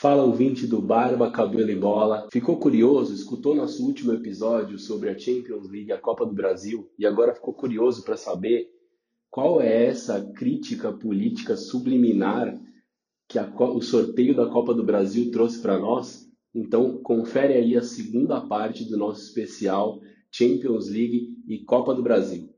Fala ouvinte do Barba, Cabelo e Bola. Ficou curioso? Escutou nosso último episódio sobre a Champions League, a Copa do Brasil, e agora ficou curioso para saber qual é essa crítica política subliminar que a, o sorteio da Copa do Brasil trouxe para nós? Então, confere aí a segunda parte do nosso especial Champions League e Copa do Brasil.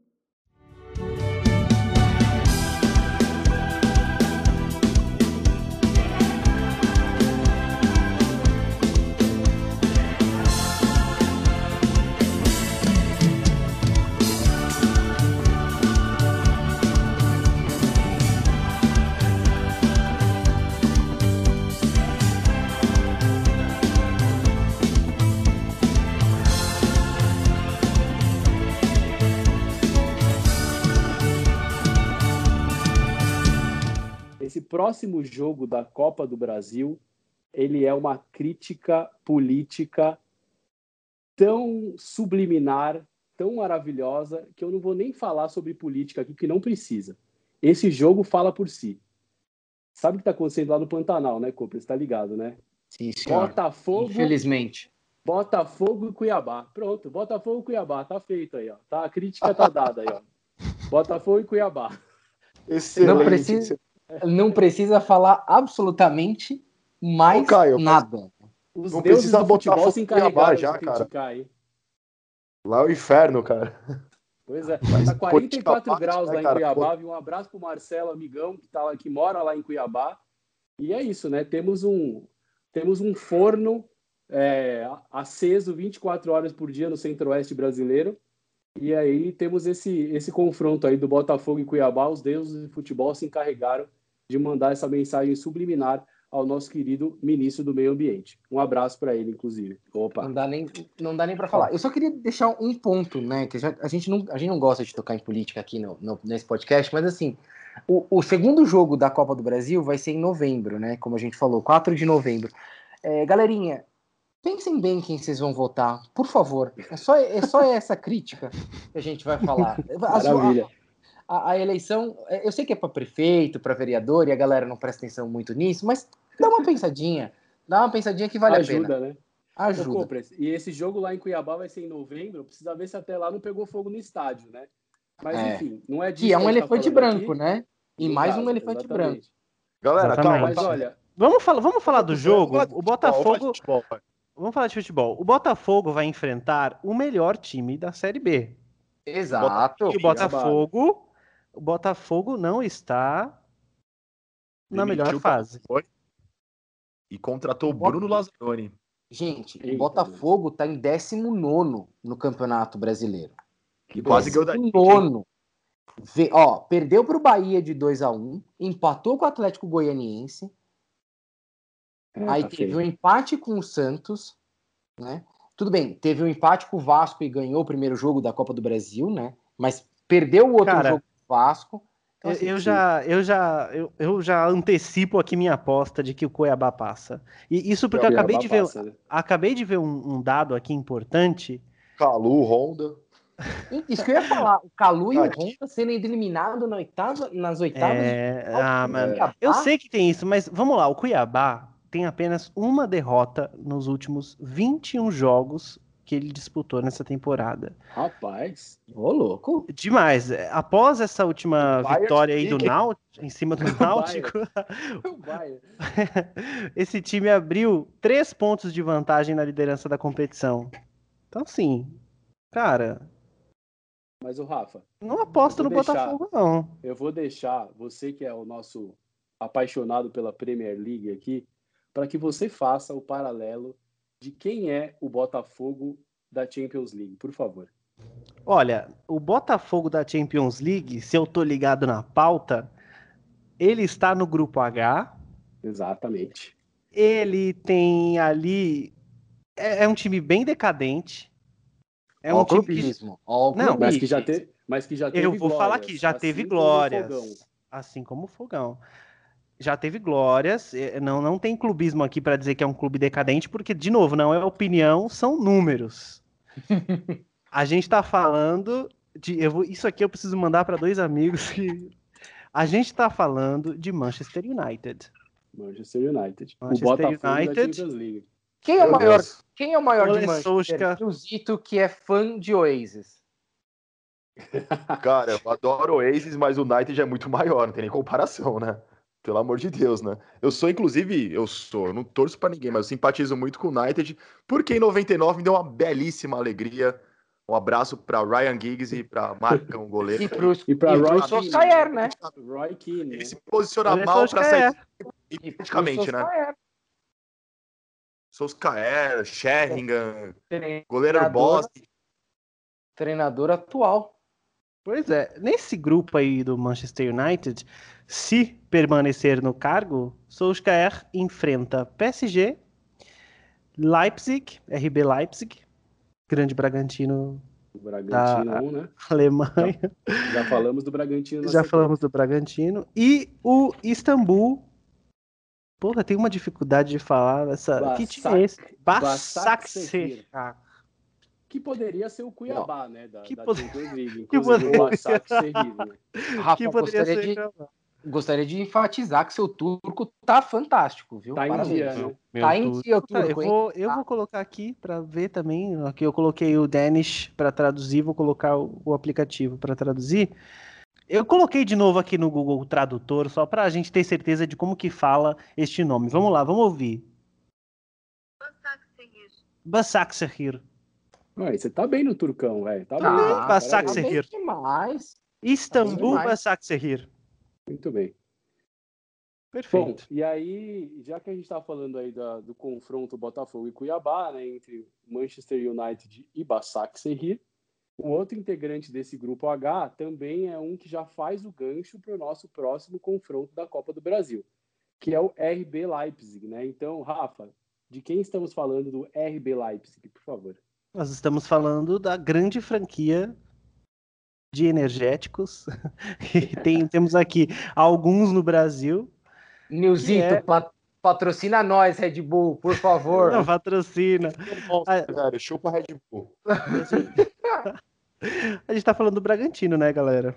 Próximo jogo da Copa do Brasil, ele é uma crítica política tão subliminar, tão maravilhosa, que eu não vou nem falar sobre política aqui, que não precisa. Esse jogo fala por si. Sabe o que está acontecendo lá no Pantanal, né, Cooper? Você está ligado, né? Sim, senhor. Botafogo. Infelizmente. Botafogo e Cuiabá. Pronto, Botafogo e Cuiabá. Tá feito aí, ó. Tá, a crítica tá dada aí, ó. Botafogo e Cuiabá. Excelente. Não precisa, não precisa falar absolutamente mais Ô, Caio, nada. Os não deuses precisa do futebol se encarregaram já, de cara. Hein? Lá é o inferno, cara. Pois é, Mas, tá 44 graus né, lá em cara, Cuiabá. Pô... Um abraço pro Marcelo, amigão, que, tá lá, que mora lá em Cuiabá. E é isso, né? Temos um, temos um forno é, aceso 24 horas por dia no centro-oeste brasileiro. E aí temos esse, esse confronto aí do Botafogo e Cuiabá. Os deuses do futebol se encarregaram de mandar essa mensagem subliminar ao nosso querido ministro do Meio Ambiente. Um abraço para ele, inclusive. Opa. Não dá nem, não dá nem para falar. Eu só queria deixar um ponto, né? Que já, a, gente não, a gente não gosta de tocar em política aqui no, no, nesse podcast, mas assim, o, o, segundo jogo da Copa do Brasil vai ser em novembro, né? Como a gente falou, 4 de novembro. É, galerinha, pensem bem quem vocês vão votar, por favor. É só, é só essa crítica que a gente vai falar. Maravilha. A, a, a eleição, é, eu sei que é para prefeito, para vereador, e a galera não presta atenção muito nisso, mas dá uma pensadinha. Dá uma pensadinha que vale Ajuda, a pena. Né? Ajuda, né? E esse jogo lá em Cuiabá vai ser em novembro. Precisa ver se até lá não pegou fogo no estádio, né? Mas é. enfim, não é disso. Que é um tá elefante tá branco, aqui. né? E no mais caso, um elefante exatamente. branco. Galera, calma. Mas olha. Vamos falar, vamos falar do jogo. O Botafogo. Vamos falar de futebol. O Botafogo vai enfrentar o melhor time da Série B. Exato. E o Botafogo o Botafogo não está na melhor fase. E contratou o Bruno Lazzaroni. Gente, o Botafogo está em 19 no Campeonato Brasileiro. E quase ganhou da nono. Vê, ó, perdeu para o Bahia de 2 a 1 empatou com o Atlético Goianiense. É, aí tá teve feio. um empate com o Santos, né? Tudo bem, teve um empate com o Vasco e ganhou o primeiro jogo da Copa do Brasil, né? Mas perdeu o outro Cara, jogo Vasco. Então, assim, eu, já, eu, já, eu, eu já antecipo aqui minha aposta de que o Cuiabá passa. E isso porque eu acabei de, ver, passa, né? acabei de ver um, um, dado aqui importante. Calu, Honda. Isso que eu ia falar. O Calu e o Honda sendo eliminados na oitava, nas oitavas. É... De... Ah, mano. Eu sei que tem isso, mas vamos lá. O Cuiabá tem apenas uma derrota nos últimos 21 jogos que ele disputou nessa temporada. Rapaz, ô louco. Demais. Após essa última vitória aí do Náutico, em cima do Náutico, esse time abriu três pontos de vantagem na liderança da competição. Então, sim, cara. Mas o Rafa. Não aposta no deixar, Botafogo, não. Eu vou deixar você que é o nosso apaixonado pela Premier League aqui, para que você faça o paralelo de quem é o Botafogo da Champions League, por favor. Olha, o Botafogo da Champions League, se eu tô ligado na pauta, ele está no grupo H. Exatamente. Ele tem ali. É, é um time bem decadente. É um time que... Não, mas que já teve, mas que já teve Eu vou glórias, falar aqui, já assim teve glórias. Assim como o Fogão já teve glórias. Não, não tem clubismo aqui para dizer que é um clube decadente, porque, de novo, não é opinião, são números. a gente está falando de. Eu vou, isso aqui eu preciso mandar para dois amigos que. A gente está falando de Manchester United. Manchester United. Manchester o Botafogo United. Quem é o maior, Deus. quem é o maior de Ole Manchester? O Zito, que é fã de Oasis. Cara, eu adoro o Oasis, mas o United é muito maior, não tem nem comparação, né? Pelo amor de Deus, né? Eu sou, inclusive, eu sou, eu não torço pra ninguém, mas eu simpatizo muito com o United, porque em 99 me deu uma belíssima alegria. Um abraço pra Ryan Giggs e pra Marcão, goleiro. E pro, E pra e Roy Solskjaer, né? Roy Keane, né? Ele se posiciona Ole mal pra sair. E praticamente, né? Solskjaer. Solskjaer, Sheringham, Treinador- goleiro Boston. Treinador atual. Pois é, nesse grupo aí do Manchester United, se permanecer no cargo, Solskjaer enfrenta PSG, Leipzig, RB Leipzig, grande Bragantino O Bragantino, Tá. né? Alemanha, Já falamos do Bragantino. já falamos do Bragantino, e Istambul. Porra, tem uma dificuldade de falar essa. que time é esse? Basaksehir. Basaksehir. Que poderia ser o Cuiabá, né? Da, Que da poder- Champions League. que Inclusive, poderia- o Basaksehir, né? Rafa, Que poderia gostaria ser. de, gostaria de enfatizar que seu turco tá fantástico, viu? Tá em Parabéns. dia, né? Meu Tá em dia o Tá, eu, turco, hein? vou, eu vou colocar aqui para ver também. Aqui eu coloquei o Danish para traduzir, vou colocar o, o aplicativo para traduzir. Eu coloquei de novo aqui no Google Tradutor, só para a gente ter certeza de como que fala este nome. Vamos lá, vamos ouvir. Basaksehir. Ué, você tá bem no turcão, velho. Tá, Tá, bem. tá parabéns. Basaksehir. Tá bem demais. Istambul demais. Basaksehir. Muito bem. Bom, Perfeito. e aí, já que a gente está falando aí da- do confronto Botafogo e Cuiabá, né, entre Manchester United e Basaksehir, o outro integrante desse grupo H também é um que já faz o gancho para o nosso próximo confronto da Copa do Brasil, que é o RB Leipzig, né? Então, Rafa, de quem estamos falando do RB Leipzig, por favor? Nós estamos falando da grande franquia de energéticos. E tem- temos aqui alguns no Brasil. Nilzito, é- pa- patrocina nós, Red Bull, por favor. Não patrocina. Ah, chupa Red Bull. A gente tá falando do Bragantino, né, galera?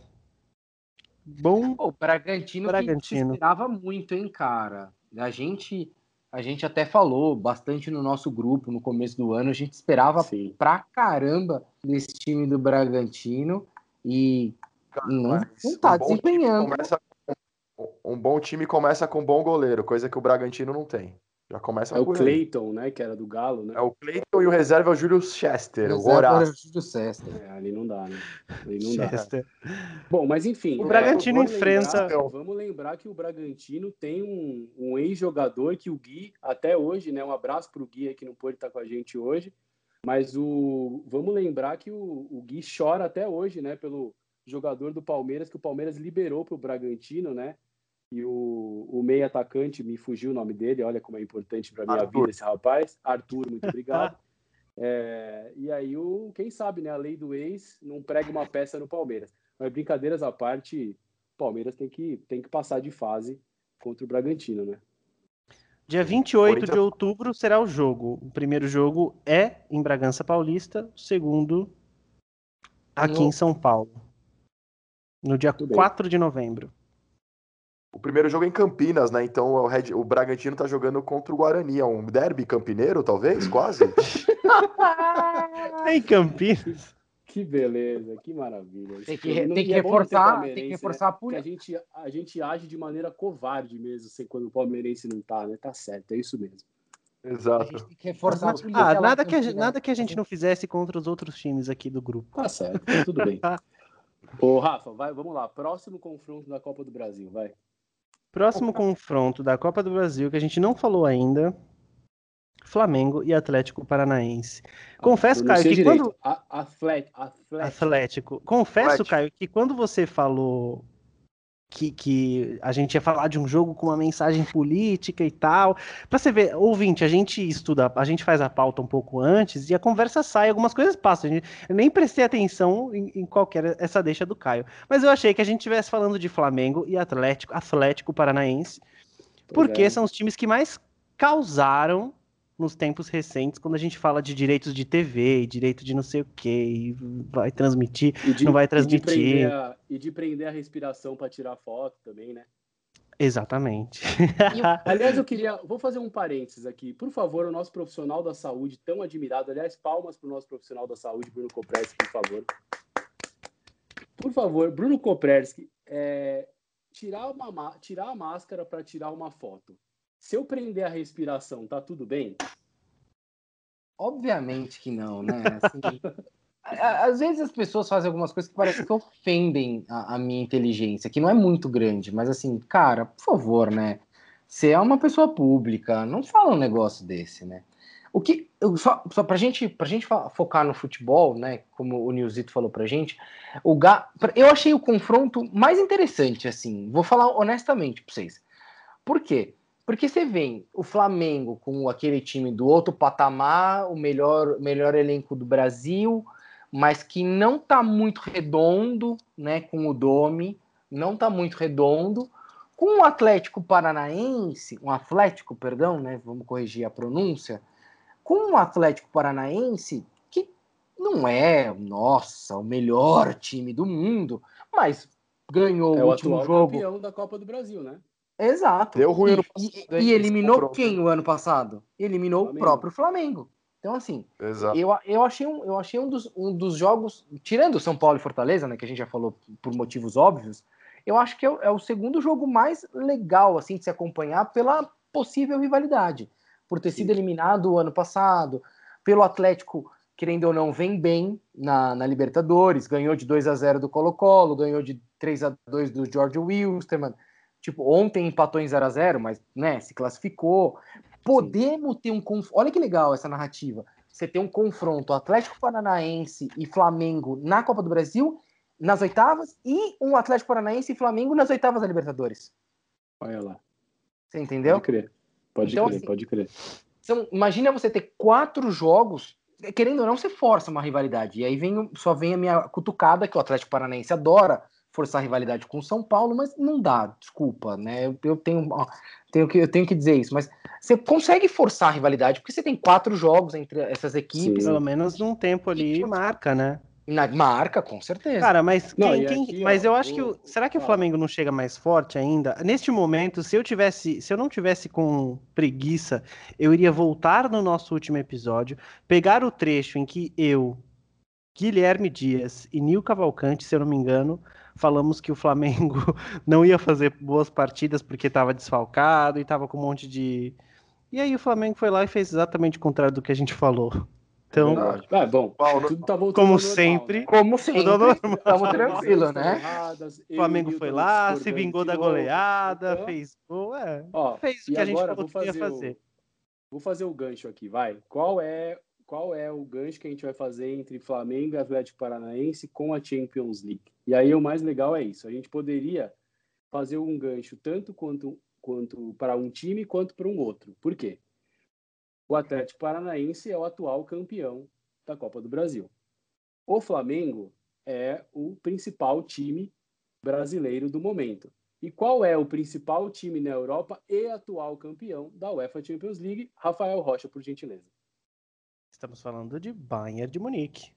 Bom, o Bragantino, Bragantino. que se esperava muito, hein, cara. A gente, a gente até falou bastante no nosso grupo no começo do ano. A gente esperava Sim. pra caramba desse time do Bragantino e não, não tá um bom time desempenhando. começa com- um bom time começa com um bom goleiro, coisa que o Bragantino não tem. Já começa É o. Clayton, né, que era do Galo, né? É o Cleiton e o reserva é o Júlio Chester, o Reserva era Horácio. Júlio César. É, ali não dá, né? Ali não dá. Chester. Bom, mas enfim. O é, Bragantino enfrenta- lembrar- vamos lembrar que o Bragantino tem um, um ex-jogador que o Gui, até hoje, né? Um abraço para o Gui aí que não pôde estar com a gente hoje. Mas o, vamos lembrar que o, o Gui chora até hoje, né? Pelo jogador do Palmeiras, que o Palmeiras liberou para o Bragantino, né? E o, o meio atacante, me fugiu o nome dele, olha como é importante para minha Arthur. vida esse rapaz. Arthur, muito obrigado. É, e aí, o, quem sabe, né? A lei do ex não prega uma peça no Palmeiras. Mas brincadeiras à parte, o Palmeiras tem que, tem que passar de fase contra o Bragantino, né? Dia 28 de outubro será o jogo. O primeiro jogo é em Bragança Paulista, o segundo aqui No- em São Paulo. No dia Muito bem. 4 de novembro. O primeiro jogo é em Campinas, né? Então o, Red- o Bragantino tá jogando contra o Guarani. É um derby campineiro, talvez? Quase? Em Campinas. Que beleza, que maravilha. Tem que, tem que é reforçar, tem que né? reforçar a Porque a polícia. gente, a gente age de maneira covarde mesmo, assim, quando o palmeirense não tá, né? Tá certo, é isso mesmo. A Exato. gente tem que reforçar. Ah, lá nada em que, a, nada que a gente não fizesse contra os outros times aqui do grupo. Tá certo, tudo bem. Ô, Rafa, vai, vamos lá. Próximo confronto da Copa do Brasil, vai. Próximo confronto da Copa do Brasil, que a gente não falou ainda. Flamengo e Atlético Paranaense. Confesso, Caio, que direito. quando. A- Atlético, Atlético. Atlético. Confesso, Atlético. Caio, que quando você falou que, que a gente ia falar de um jogo com uma mensagem política e tal, pra você ver, ouvinte, a gente estuda, a gente faz a pauta um pouco antes e a conversa sai, algumas coisas passam. A gente- eu nem prestei atenção em, em qualquer essa deixa do Caio. Mas eu achei que a gente estivesse falando de Flamengo e Atlético, Atlético Paranaense, porque é. são os times que mais causaram nos tempos recentes, quando a gente fala de direitos de TV, e direito de não sei o que, e vai transmitir. E de- não vai e de transmitir. prender a- E de prender a respiração para tirar foto também, né? Exatamente. aliás, eu queria. Vou fazer um parênteses aqui. Por favor, o nosso profissional da saúde, tão admirado. Aliás, palmas para o nosso profissional da saúde, Bruno Kopreski, por favor. Por favor, Bruno Kopreski, é, tirar, uma, tirar a máscara para tirar uma foto. Se eu prender a respiração, tá tudo bem? Obviamente que não, né? Assim, às vezes as pessoas fazem algumas coisas que parecem que ofendem a, a, minha inteligência, que não é muito grande, mas assim, cara, por favor, né? Você é uma pessoa pública, não fala um negócio desse, né? O que, só, só pra gente, pra gente focar no futebol, né? Como o Nilzito falou pra gente, o Ga, eu achei o confronto mais interessante, assim, vou falar honestamente pra vocês. Por quê? Porque você vê o Flamengo com aquele time do outro patamar, o melhor, melhor elenco do Brasil, mas que não está muito redondo, né, com o Domi, não está muito redondo, com o Atlético Paranaense, um Atlético, perdão, né, vamos corrigir a pronúncia, com o Atlético Paranaense que não é, nossa, o melhor time do mundo, mas ganhou é o, o último jogo. campeão da Copa do Brasil, né? Exato. Deu ruim e, passado. E, e eliminou quem o ano passado? Eliminou Flamengo. o próprio Flamengo. Então, assim, eu, eu achei, um, eu achei um, dos, um dos jogos, tirando São Paulo e Fortaleza, né, que a gente já falou por motivos óbvios, eu acho que é, é o segundo jogo mais legal, assim, de se acompanhar pela possível rivalidade. Por ter sido eliminado o ano passado, pelo Atlético, querendo ou não, vem bem na, na Libertadores, ganhou de 2 a 0 do Colo-Colo, ganhou de 3 a 2 do George Wilstermann, tipo, ontem empatou em 0 a 0 mas, né, se classificou. Podemos Sim. ter um confronto. Olha que legal essa narrativa. Você tem um confronto Atlético Paranaense e Flamengo na Copa do Brasil, nas oitavas, e um Atlético Paranaense e Flamengo nas oitavas da Libertadores. Olha lá. Você entendeu? Pode crer. Pode então, crer, assim, pode crer. Então, imagina você ter quatro jogos, querendo ou não, você força uma rivalidade. E aí vem, só vem a minha cutucada, que o Atlético Paranaense adora forçar a rivalidade com o São Paulo, mas não dá, desculpa, né? Eu, eu tenho, tenho, que, eu tenho que dizer isso, mas você consegue forçar a rivalidade porque você tem quatro jogos entre essas equipes. Sim. Pelo menos num tempo ali marca, né? Na marca, com certeza. Cara, mas quem, não, quem aqui, mas ó, eu acho que o, será que o Flamengo não chega mais forte ainda? Neste momento, se eu tivesse, se eu não tivesse com preguiça, eu iria voltar no nosso último episódio, pegar o trecho em que eu, Guilherme Dias e Nil Cavalcante, se eu não me engano, falamos que o Flamengo não ia fazer boas partidas porque estava desfalcado e estava com um monte de. E aí o Flamengo foi lá e fez exatamente o contrário do que a gente falou. Então, é, é bom, tudo tá voltando como sempre, né? como sempre, estamos tranquilo, né? O Flamengo foi lá, se vingou da goleada, então, fez gol, é, fez o que a gente falou que ia fazer. O, vou fazer o gancho aqui, vai. Qual é qual é o gancho que a gente vai fazer entre Flamengo e Atlético Paranaense com a Champions League. E aí o mais legal é isso. A gente poderia fazer um gancho tanto quanto, quanto para um time quanto para um outro. Por quê? O Atlético Paranaense é o atual campeão da Copa do Brasil. O Flamengo é o principal time brasileiro do momento. E qual é o principal time na Europa e atual campeão da UEFA Champions League? Rafael Rocha, por gentileza. Estamos falando de Bayern de Munique.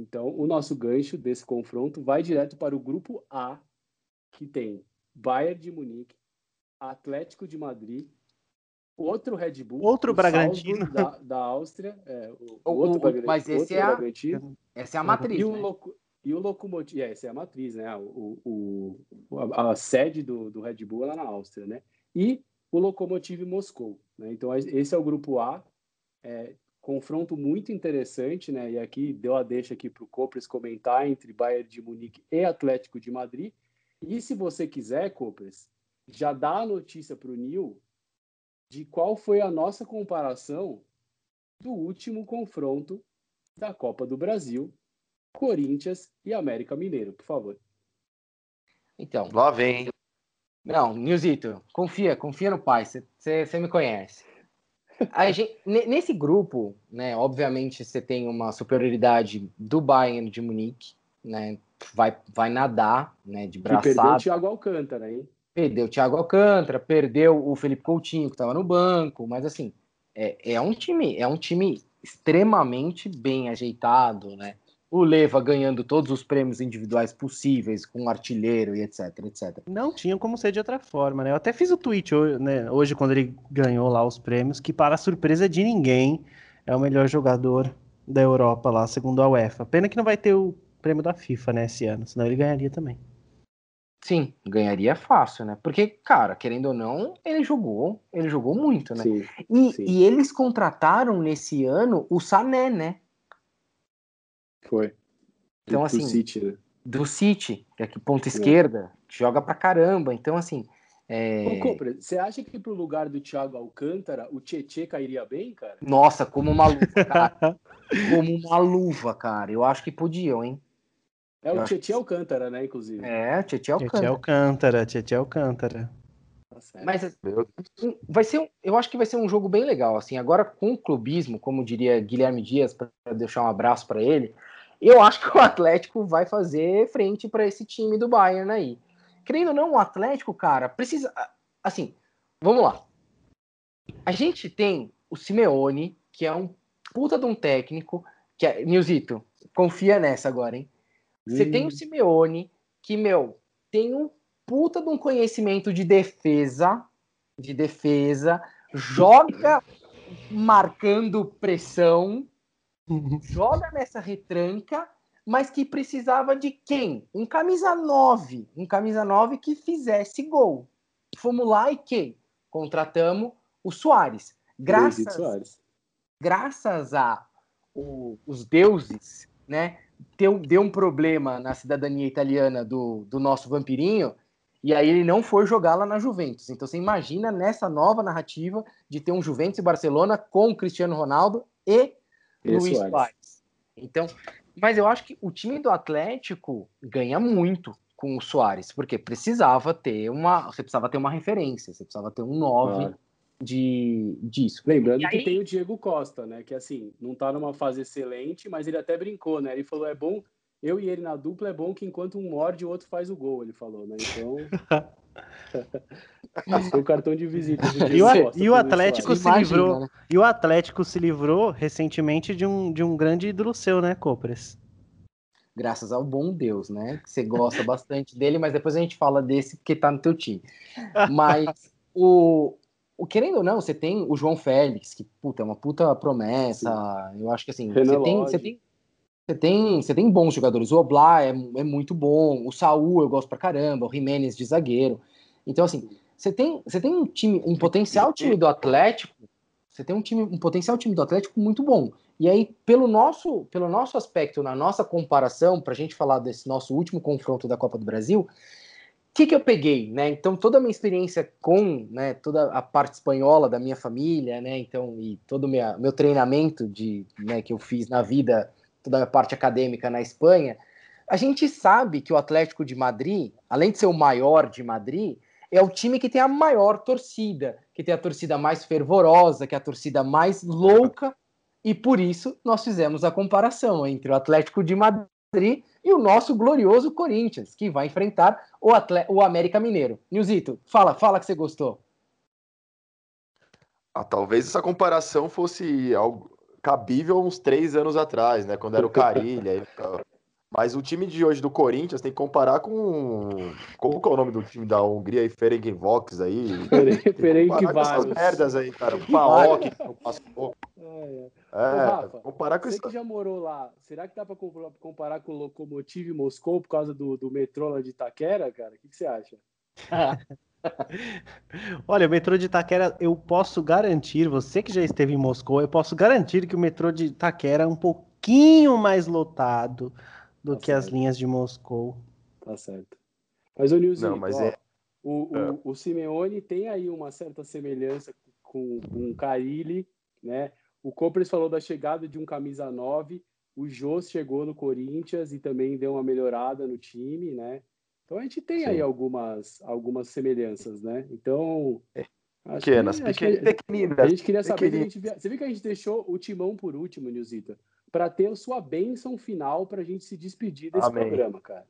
Então, o nosso gancho desse confronto vai direto para o grupo A, que tem Bayern de Munique, Atlético de Madrid, outro Red Bull, outro Bragantino da, da Áustria, é, o, o, outro o, mas esse é a, essa é a matriz, e o, né? loco, e o Locomotive, é, essa é a matriz, né? O, o, a, a, sede do, do Red Bull é lá na Áustria, né? E o Locomotive Moscou, né? Então esse é o grupo A. É, confronto muito interessante, né? E aqui deu a deixa aqui para o Copres comentar entre Bayern de Munique e Atlético de Madrid. E se você quiser, Copres, já dá a notícia para o Nil de qual foi a nossa comparação do último confronto da Copa do Brasil, Corinthians e América Mineiro, por favor. Então. Lá vem. Não, Nilzito, confia, confia no pai, você me conhece. Gente, nesse grupo, né, obviamente você tem uma superioridade do Bayern de Munique, né, vai, vai nadar, né, de braçada. Que perdeu o Thiago Alcântara, hein? Perdeu o Thiago Alcântara, perdeu o Felipe Coutinho, que estava no banco, mas assim, é, é um time, é um time extremamente bem ajeitado, né? O Leva ganhando todos os prêmios individuais possíveis, com artilheiro e etc, etc. Não tinha como ser de outra forma, né? Eu até fiz o tweet hoje, né, hoje quando ele ganhou lá os prêmios, que para surpresa de ninguém é o melhor jogador da Europa lá, segundo a UEFA. Pena que não vai ter o prêmio da FIFA, né, esse ano, senão ele ganharia também. Sim, ganharia fácil, né? Porque, cara, querendo ou não, ele jogou, ele jogou muito, né? Sim, e, sim. e eles contrataram nesse ano o Sané, né? Foi. Então, do, assim. Do City, né? Do City, que é aqui ponta é. esquerda, joga pra caramba. Então, assim. É... Ô, Compre, você acha que pro lugar do Thiago Alcântara, o Tietê cairia bem, cara? Nossa, como uma luva, cara. como uma luva, cara. Eu acho que podiam, hein? É o Tietchan Alcântara, né, inclusive. É, Tietchan Alcântara. Tietchan Alcântara, Tietchan Alcântara. Tá Mas vai ser, eu acho que vai ser um jogo bem legal, assim, agora com o clubismo, como diria Guilherme Dias, para deixar um abraço para ele, eu acho que o Atlético vai fazer frente para esse time do Bayern aí. Querendo ou não, o Atlético, cara, precisa, assim, vamos lá. A gente tem o Simeone, que é um puta de um técnico, que é, Nilzito, confia nessa agora, hein? Você hum. tem o hum. Simeone, que, meu, tem um puta de um conhecimento de defesa, de defesa, joga marcando pressão, joga nessa retranca, mas que precisava de quem? Um camisa 9, um camisa 9 que fizesse gol. Fomos lá e quem? Contratamos o Soares. Graças, Soares. graças a o, os deuses, né? deu, deu um problema na cidadania italiana do, do nosso vampirinho, e aí ele não foi jogar lá na Juventus. Então você imagina nessa nova narrativa de ter um Juventus e Barcelona com Cristiano Ronaldo e, e Luiz Soares. Então, mas eu acho que o time do Atlético ganha muito com o Soares, porque precisava ter uma, você precisava ter uma referência, você precisava ter um 9 claro de disso. Lembrando aí... que tem o Diego Costa, né? Que assim, não tá numa fase excelente, mas ele até brincou, né? Ele falou: é bom, eu e ele na dupla é bom que enquanto um morde, o outro faz o gol, ele falou, né? Então. Foi o cartão de visita. E o, e o Atlético se Imagina, livrou. Né? E o Atlético se livrou recentemente de um, de um grande ídolo seu, né, Copres? Graças ao bom Deus, né? Que você gosta bastante dele, mas depois a gente fala desse porque tá no teu time. Mas o, o, querendo ou não, você tem o João Félix, que puta, é uma puta promessa. Sim. Eu acho que assim, você tem, você tem, você tem, você tem bons jogadores. O Oblá é, é muito bom, o Saul eu gosto pra caramba, o Jimenez de zagueiro. Então, assim, você tem, você tem um time, um potencial time do Atlético, você tem um time, um potencial time do Atlético muito bom. E aí, pelo nosso, pelo nosso aspecto, na nossa comparação, para a gente falar desse nosso último confronto da Copa do Brasil, o que, que eu peguei, né? Então, toda a minha experiência com, né, toda a parte espanhola da minha família, né, então, e todo o meu treinamento de, né, que eu fiz na vida, toda a parte acadêmica na Espanha, a gente sabe que o Atlético de Madrid, além de ser o maior de Madrid, é o time que tem a maior torcida, que tem a torcida mais fervorosa, que é a torcida mais louca, e por isso nós fizemos a comparação entre o Atlético de Madrid e o nosso glorioso Corinthians, que vai enfrentar o, o América Mineiro. Nilzito, fala, fala que você gostou. Ah, talvez essa comparação fosse algo cabível uns três anos atrás, né? Quando era o Carilha. Mas o time de hoje do Corinthians tem que comparar com. Como que é o nome do time da Hungria aí? Ferencváros aí. Ferencváros. merdas aí, cara. O Paok, o Pascoal. É, é. é Rafa, comparar com você isso. que já morou lá, será que dá para comparar com o Lokomotiv Moscou por causa do, do metrô lá de Itaquera, cara? O que, que você acha? Olha, o metrô de Itaquera, eu posso garantir, você que já esteve em Moscou, eu posso garantir que o metrô de Itaquera é um pouquinho mais lotado do tá que certo. as linhas de Moscou. Tá certo. Mas o Nilzinho, Não, mas ó, é... o, o, é. o Simeone tem aí uma certa semelhança com, com o Carilli, né? O Copres falou da chegada de um camisa 9, o Jô chegou no Corinthians e também deu uma melhorada no time, né? Então a gente tem Sim. aí algumas, algumas semelhanças, né? Então. Pequenas, que, pequeninas. A gente queria saber. Gente via... Você viu que a gente deixou o timão por último, Nilzita? Para ter a sua bênção final para a gente se despedir desse Amém. programa, cara.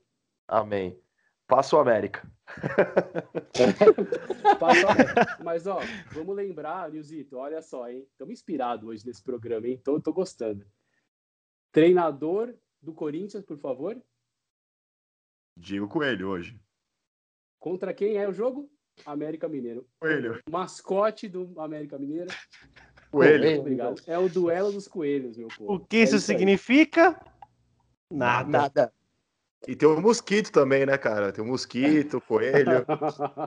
Amém. Passo América. Passo América. Mas, ó, vamos lembrar, Nilzito, olha só, hein? Estamos inspirados hoje nesse programa, hein? Tô, tô gostando. Treinador do Corinthians, por favor. Digo Coelho hoje. Contra quem é o jogo? América Mineiro. Coelho. O mascote do América Mineiro. Coelho. Obrigado. É o duelo dos coelhos, meu povo. O que isso, é isso significa? Nada. Nada. E tem o mosquito também, né, cara? Tem o mosquito, coelho.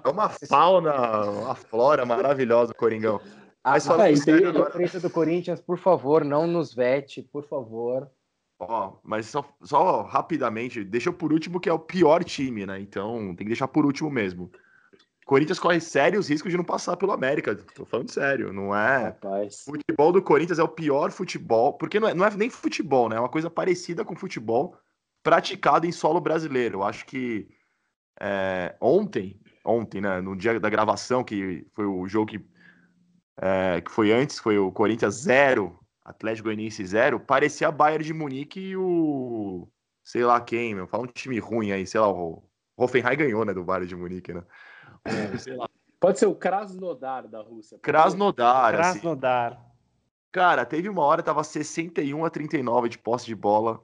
É uma fauna, uma flora maravilhosa, Coringão. Mas falando ah, sério agora... imprensa do Corinthians, por favor, não nos vete, por favor. Ó, mas só, só rapidamente, deixa por último que é o pior time, né? Então tem que deixar por último mesmo. Corinthians corre sérios riscos de não passar pelo América. Tô falando sério, não é? Rapaz. O futebol do Corinthians é o pior futebol, porque não é, não é nem futebol, né? É uma coisa parecida com futebol praticado em solo brasileiro. Eu acho que é, ontem, ontem, né, no dia da gravação, que foi o jogo que, é, que foi antes, foi o Corinthians 0, Atlético Goianiense 0, parecia a Bayern de Munique e o sei lá quem, meu, fala um time ruim aí, sei lá, o Hoffenheim ganhou, né, do Bayern de Munique, né? É, Pode ser o Krasnodar da Rússia. Krasnodar. Krasnodar. Assim. Cara, teve uma hora, tava 61 a 39 de posse de bola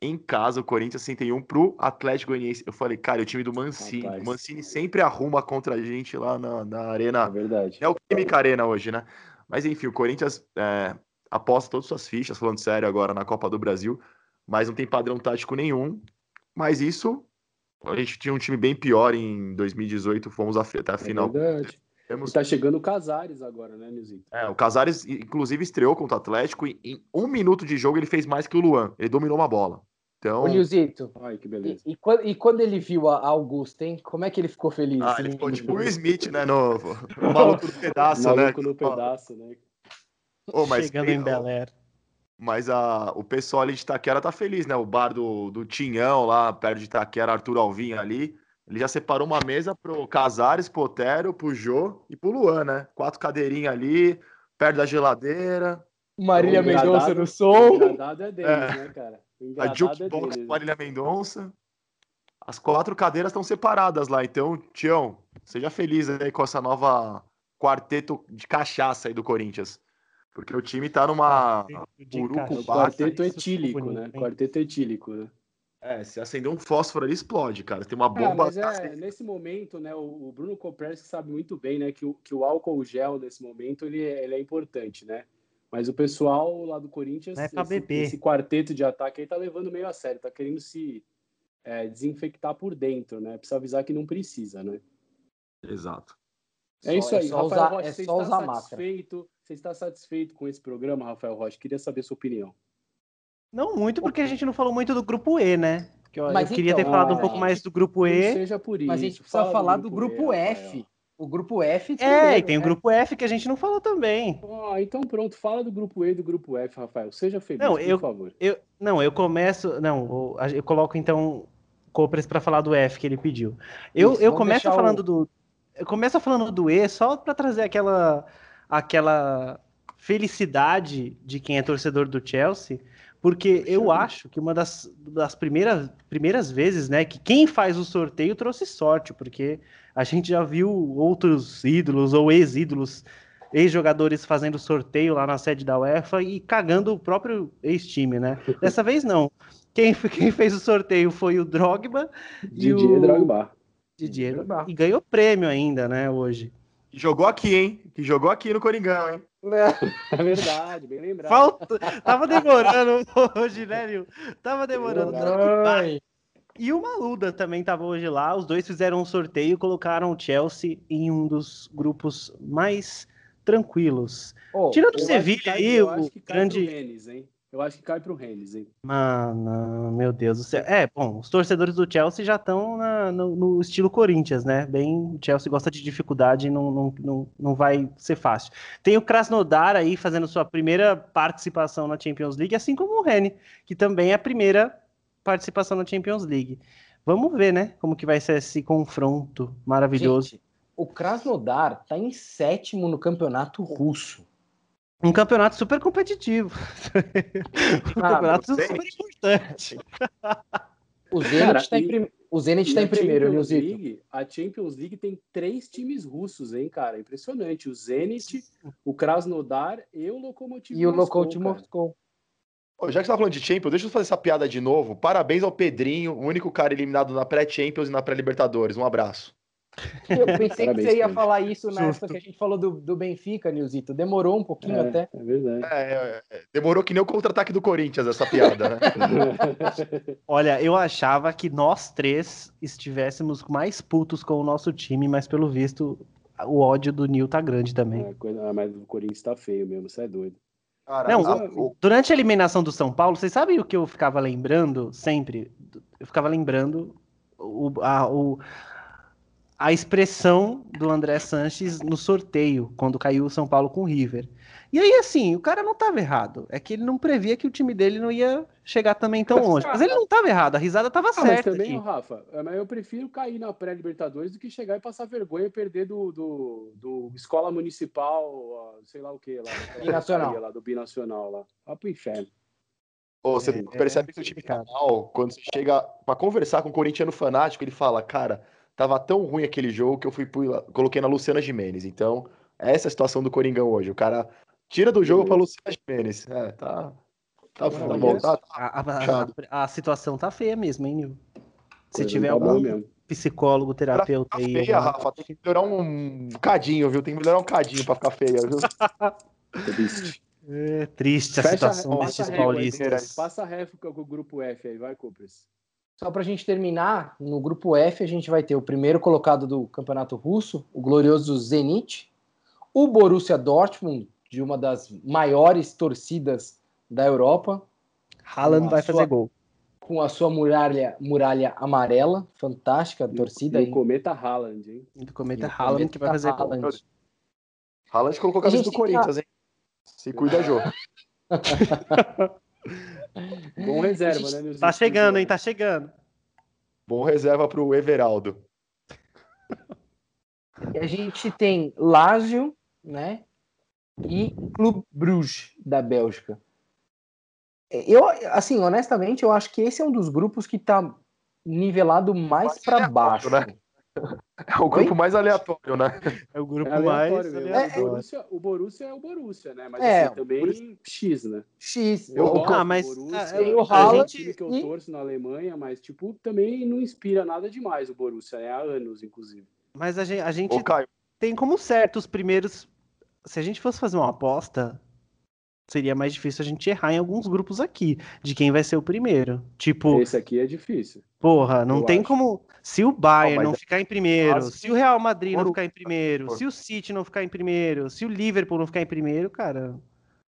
em casa, o Corinthians 61 pro Atlético Goianiense. Eu falei, cara, o time do Mancini. Rapaz. O Mancini sempre arruma contra a gente lá na, na arena. É verdade. É o Química Arena hoje, né? Mas enfim, o Corinthians é, aposta todas as suas fichas, falando sério agora na Copa do Brasil, mas não tem padrão tático nenhum. Mas isso a gente tinha um time bem pior em 2018, fomos até a é final. Verdade. Temos... tá chegando o Casares agora, né, Nilzito? É, o Casares, inclusive, estreou contra o Atlético e em um minuto de jogo ele fez mais que o Luan. Ele dominou uma bola. Então... Ô, Nilzito, Ai, que beleza. E, e, quando, e, quando, ele viu a Augusta, hein? Como é que ele ficou feliz? Ah, ele ficou tipo o Smith, né? No, no maluco no pedaço, maluco né? Maluco no pedaço, né? Oh, mas Chegando em Bel Air. Mas a, o pessoal ali de Itaquera tá feliz, né? O bar do, do Tinhão, lá perto de Itaquera, Arthur Alvim ali. Ele já separou uma mesa pro Casares, pro Otero, pro Jô e pro Luan, né? Quatro cadeirinhas ali, perto da geladeira. Marília Mendonça no som. O é deles, é. né, cara? a Jukebox é Marília Mendonça. As quatro cadeiras estão separadas lá. Então, Tião, seja feliz aí com essa nova quarteto de cachaça aí do Corinthians. Porque o time tá numa urucubaca. Quarteto etílico, né? Quarteto etílico, né? É, se acender um fósforo ali, explode, cara. Tem uma é, bomba. É, mas é, nesse momento, né, o, Bruno Kopreski sabe muito bem, né, que o, que o álcool gel nesse momento ele, é, ele é importante, né? Mas o pessoal lá do Corinthians, é esse, esse, quarteto de ataque aí tá levando meio a sério, tá querendo se é, desinfectar por dentro, né? Precisa avisar que não precisa, né? Exato. É só, isso aí, Rafael usar, Rocha, é você está satisfeito? Você está satisfeito com esse programa, Rafael Rocha? Queria saber sua opinião. Não muito, porque a gente não falou muito do grupo E, né? Que eu, mas eu queria então, ter falado um pouco mais do grupo E. seja por isso. Mas a gente precisa Fala falar do grupo, do grupo e, F. O grupo F. É, e tem né? o grupo F que a gente não falou também. Ah, então pronto, fala do grupo E e do grupo F, Rafael. Seja feliz, não, eu, por favor. Eu, não, eu começo. Não, eu, eu coloco então Copres para falar do F que ele pediu. Eu, Isso, eu começo falando o... do. Eu começo falando do E só para trazer aquela, aquela felicidade de quem é torcedor do Chelsea porque eu acho que uma das, das primeiras, primeiras vezes, né, que quem faz o sorteio trouxe sorte, porque a gente já viu outros ídolos ou ex-ídolos, ex-jogadores fazendo sorteio lá na sede da UEFA e cagando o próprio ex-time, né? Dessa vez não. Quem, quem fez o sorteio foi o Drogba Didier e o... Drogba. Didier Drogba. E ganhou prêmio ainda, né, hoje. Jogou aqui, hein? Que jogou aqui no Coringão, hein? É verdade, bem lembrado. Falta... Tava demorando hoje, né, Nil? Tava demorando. E o Maluda também tava hoje lá. Os dois fizeram um sorteio e colocaram o Chelsea em um dos grupos mais tranquilos. Oh, Tirando o Sevilha aí, o grande. Rennes, hein? Eu acho que cai pro Rennes, hein? Mano, meu Deus do céu. É, bom, os torcedores do Chelsea já estão no, no, estilo Corinthians, né? Bem, o Chelsea gosta de dificuldade e não, não, não, não vai ser fácil. Tem o Krasnodar aí fazendo sua primeira participação na Champions League, assim como o Rennes, que também é a primeira participação na Champions League. Vamos ver, né? Como que vai ser esse confronto maravilhoso. Gente, o Krasnodar tá em sétimo no campeonato russo. Um campeonato super competitivo. um ah, campeonato super importante. O Zenit está em, prim... o Zenit tá em primeiro, League, A Champions League tem três times russos, hein, cara? Impressionante. O Zenit, o Krasnodar e o Lokomotiv E o Lokomotiv Moscou. Já que você tá falando de Champions, deixa eu fazer essa piada de novo. Parabéns ao Pedrinho, o único cara eliminado na pré-Champions e na pré-Libertadores. Um abraço. Eu pensei Parabéns, que você ia falar isso na época que a gente falou do, do Benfica, Nilzito. Demorou um pouquinho é, até. É verdade. É, é, é, demorou que nem o contra-ataque do Corinthians, essa piada, né? Olha, eu achava que nós três estivéssemos mais putos com o nosso time, mas pelo visto o ódio do Nil tá grande também. É, coisa, mas o Corinthians tá feio mesmo, você é doido. Caralho, não, a, durante a eliminação do São Paulo, vocês sabem o que eu ficava lembrando sempre? Eu ficava lembrando o, a, o, a expressão do André Sanches no sorteio, quando caiu o São Paulo com o River. E aí, assim, o cara não estava errado. É que ele não previa que o time dele não ia chegar também tão longe. Mas ele não estava errado, a risada estava ah, certa. Mas também, aqui. Rafa, é, eu prefiro cair na pré-Libertadores do que chegar e passar vergonha e perder do, do, do Escola Municipal, sei lá o que lá. Binacional. Lá, do Binacional lá. Vai pro inferno. Oh, você é, percebe é, que o time tá mal, quando você chega para conversar com o corintiano fanático, ele fala, cara, tava tão ruim aquele jogo que eu fui coloquei na Luciana Jimenez. Então, essa é a situação do Coringão hoje. O cara tira do jogo para Luciana Jimenez. É, tá. Tá, tá bom, tá, tá a, a, a, situação tá feia mesmo, hein, Nil? Se tiver tá algum psicólogo, terapeuta tá aí. Feia, Rafa, tem que melhorar um cadinho, viu? Tem que melhorar um cadinho pra ficar feia, viu? triste. É triste a Fecha, situação desses paulistas. Passa a réplica com o grupo F aí, vai, Cooper's. Só para a gente terminar, no grupo F a gente vai ter o primeiro colocado do campeonato russo, o glorioso Zenit, o Borussia Dortmund, de uma das maiores torcidas da Europa. Haaland vai sua, fazer gol. Com a sua muralha, muralha amarela, fantástica torcida. E o Cometa Haaland, hein? E o Cometa Haaland que vai fazer Haaland. gol. Haaland colocou a camisa do Corinthians, hein? Se cuida, Jô. Bom reserva, né? Tá chegando, hein? Tá chegando. Bom reserva pro Everaldo. E a gente tem Lazio, né? E Clube Bruges da Bélgica. Eu, assim, honestamente, eu acho que esse é um dos grupos que tá nivelado mais para baixo. Né? É o grupo Oi? mais aleatório, né? É o grupo é mais aleatório. É, o, Borussia, o Borussia é o Borussia, né? Mas é, assim, também Borussia... X, né? X. Eu, gosto ah, mas Borussia, tem o é um time que eu e... torço na Alemanha, mas tipo, também não inspira nada demais o Borussia, é há anos, inclusive. Mas a gente, a gente tem como certo os primeiros. Se a gente fosse fazer uma aposta, seria mais difícil a gente errar em alguns grupos aqui, de quem vai ser o primeiro. Tipo. Esse aqui é difícil. Porra, não tem acho. como. Se o Bayern não, não ficar em primeiro, se o Real Madrid não ficar em primeiro, se o City não ficar em primeiro, se o Liverpool não ficar em primeiro, cara.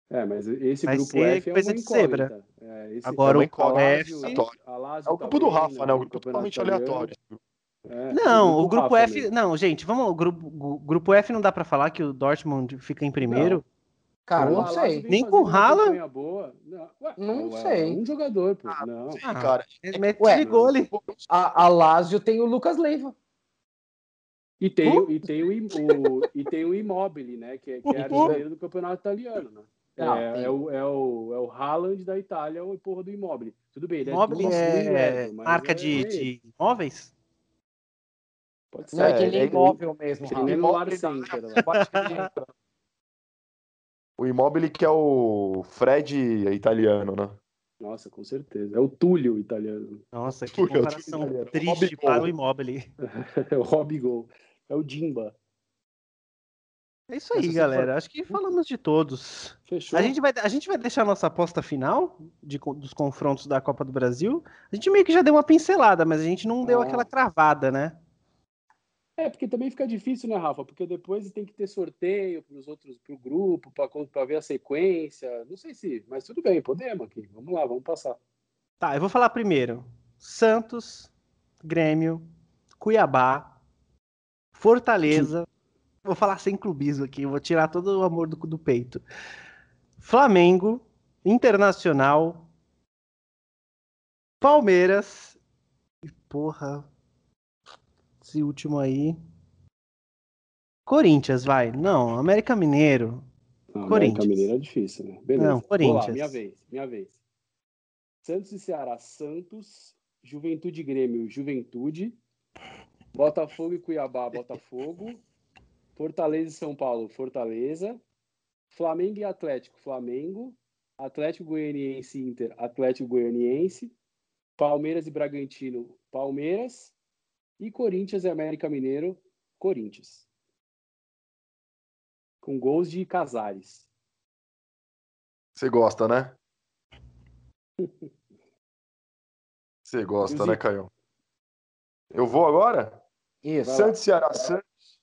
É, mas esse vai grupo F é coisa uma de zebra. É, Agora é o F. É o grupo do Rafa, né? O grupo totalmente aleatório. É, não, o grupo, F. Não, gente, vamos. O grupo, o grupo F não dá para falar que o Dortmund fica em primeiro. Não. Cara, não sei. Nem com Rala. Não, ué, não ué, sei. Um jogador, pô. Ah, não. Ah, cara. Ele mete ué, gol ali. A, a Lazio tem o Lucas Leiva. E tem, uh? e tem, o, o, e tem o Immobile, né? Que, é, que é artilheiro do campeonato italiano, né? Não, é, é, o, é, o, é o Haaland da Itália, o porra do Immobile. Tudo bem, ele Immobile é, é marca é, de, de imóveis? Pode ser. Não, é que ele é imóvel mesmo. Ele é no Lar Center. O Immobile que é o Fred italiano, né? Nossa, com certeza. É o Túlio italiano. Nossa, que Túlio, comparação italiano. triste para o Immobile. é o Robigol. É o Jimba. É isso aí, galera. Acho que falamos de todos. Fechou. A gente vai, a gente vai deixar a nossa aposta final de, dos confrontos da Copa do Brasil. A gente meio que já deu uma pincelada, mas a gente não deu ah. aquela cravada, né? É, porque também fica difícil, né, Rafa? Porque depois tem que ter sorteio para os outros, para o grupo, para ver a sequência. Não sei se, mas tudo bem, podemos aqui. Vamos lá, vamos passar. Tá, eu vou falar primeiro. Santos, Grêmio, Cuiabá, Fortaleza. Vou falar sem clubismo aqui, vou tirar todo o amor do, do peito. Flamengo, Internacional, Palmeiras. E porra, esse último aí. Corinthians, vai. Não, América Mineiro. Não, Corinthians. América Mineiro é difícil, né? Beleza. Não, Corinthians. Lá, minha vez, minha vez. Santos e Ceará, Santos. Juventude e Grêmio, Juventude. Botafogo e Cuiabá, Botafogo. Fortaleza e São Paulo, Fortaleza. Flamengo e Atlético, Flamengo. Atlético Goianiense Inter, Atlético Goianiense, Palmeiras e Bragantino, Palmeiras e Corinthians e América Mineiro, Corinthians. Com gols de Casares. Você gosta, né? Você gosta, né, Caio? Eu vou agora? Isso. Santos Ceará Santos.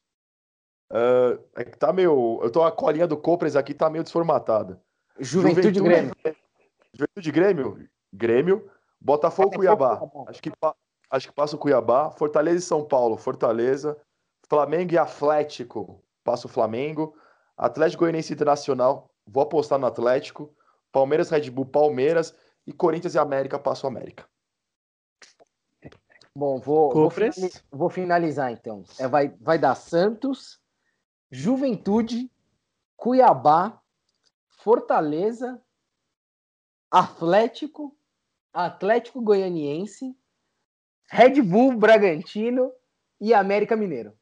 Uh, é que tá meio. Eu tô a colinha do Compras aqui, tá meio desformatada. Juventude, Juventude Grêmio. Juventude Grêmio. Grêmio. Botafogo, Cuiabá. Acho que, acho que passa o Cuiabá. Fortaleza e São Paulo. Fortaleza. Flamengo e Atlético. Passa o Flamengo. Atlético Goianiense Internacional. Vou apostar no Atlético. Palmeiras, Red Bull, Palmeiras. E Corinthians e América. Passa o América. Bom, vou, vou, finalizar, vou finalizar então. É, vai, vai dar Santos, Juventude, Cuiabá, Fortaleza, Atlético, Atlético Goianiense, Red Bull Bragantino e América Mineiro.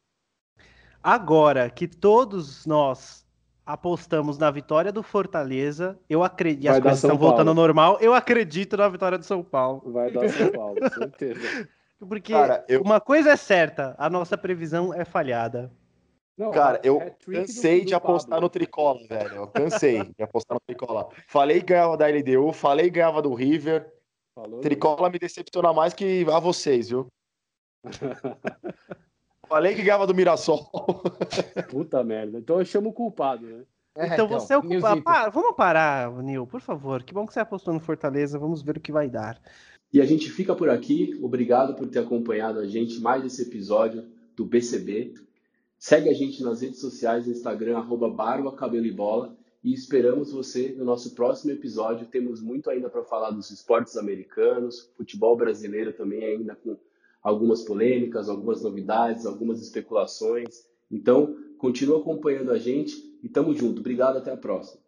Agora que todos nós apostamos na vitória do Fortaleza, eu acredito. as coisas estão voltando ao normal, eu acredito na vitória do São Paulo. Vai dar São Paulo, certeza. Porque Cara, eu... uma coisa é certa, a nossa previsão é falhada. Não, Cara, eu é cansei de apostar Pablo. no Tricola, velho. Eu cansei de apostar no Tricola. Falei que ganhava da LDU, falei que ganhava do River. Falou Tricola me decepciona mais que a vocês, viu? falei que ganhava do Mirassol. Puta merda. Então eu chamo o culpado, né? É, então, então, você é o culpado. Pa vamos parar, Nil, por favor. Que bom que você apostou no Fortaleza. Vamos ver o que vai dar. E a gente fica por aqui. Obrigado por ter acompanhado a gente mais esse episódio do BCB. Segue a gente nas redes sociais, no Instagram, arroba Barba, Cabelo e Bola. E esperamos você no nosso próximo episódio. Temos muito ainda para falar dos esportes americanos, futebol brasileiro também ainda com algumas polêmicas, algumas novidades, algumas especulações. Então, continua acompanhando a gente e tamo junto. Obrigado, até a próxima.